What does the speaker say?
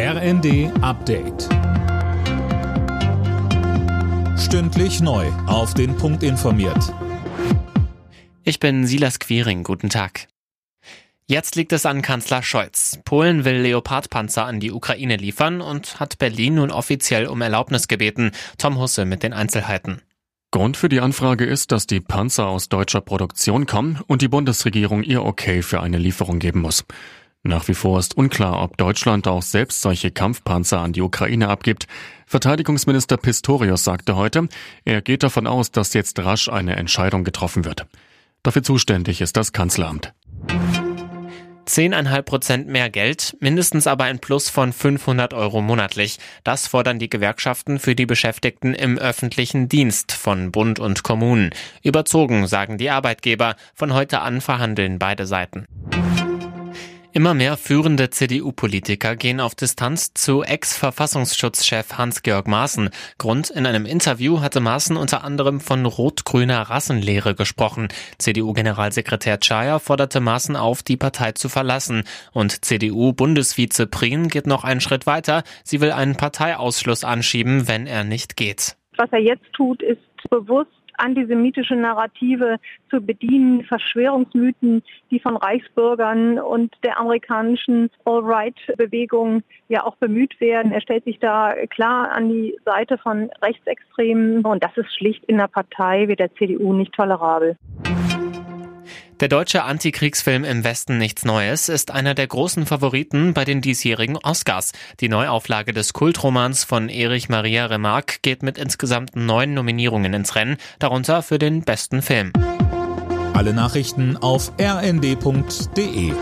RND Update. Stündlich neu. Auf den Punkt informiert. Ich bin Silas Quiring. Guten Tag. Jetzt liegt es an Kanzler Scholz. Polen will Leopardpanzer an die Ukraine liefern und hat Berlin nun offiziell um Erlaubnis gebeten. Tom Husse mit den Einzelheiten. Grund für die Anfrage ist, dass die Panzer aus deutscher Produktion kommen und die Bundesregierung ihr Okay für eine Lieferung geben muss. Nach wie vor ist unklar, ob Deutschland auch selbst solche Kampfpanzer an die Ukraine abgibt. Verteidigungsminister Pistorius sagte heute, er geht davon aus, dass jetzt rasch eine Entscheidung getroffen wird. Dafür zuständig ist das Kanzleramt. 10,5 Prozent mehr Geld, mindestens aber ein Plus von 500 Euro monatlich. Das fordern die Gewerkschaften für die Beschäftigten im öffentlichen Dienst von Bund und Kommunen. Überzogen, sagen die Arbeitgeber. Von heute an verhandeln beide Seiten. Immer mehr führende CDU-Politiker gehen auf Distanz zu Ex-Verfassungsschutzchef Hans-Georg Maaßen. Grund, in einem Interview hatte Maaßen unter anderem von rot-grüner Rassenlehre gesprochen. CDU-Generalsekretär Czaja forderte Maaßen auf, die Partei zu verlassen. Und CDU-Bundesvize Prien geht noch einen Schritt weiter. Sie will einen Parteiausschluss anschieben, wenn er nicht geht. Was er jetzt tut, ist bewusst antisemitische Narrative zu bedienen, Verschwörungsmythen, die von Reichsbürgern und der amerikanischen All-Right-Bewegung ja auch bemüht werden. Er stellt sich da klar an die Seite von Rechtsextremen und das ist schlicht in der Partei wie der CDU nicht tolerabel. Der deutsche Antikriegsfilm Im Westen nichts Neues ist einer der großen Favoriten bei den diesjährigen Oscars. Die Neuauflage des Kultromans von Erich Maria Remarque geht mit insgesamt neun Nominierungen ins Rennen, darunter für den besten Film. Alle Nachrichten auf rnd.de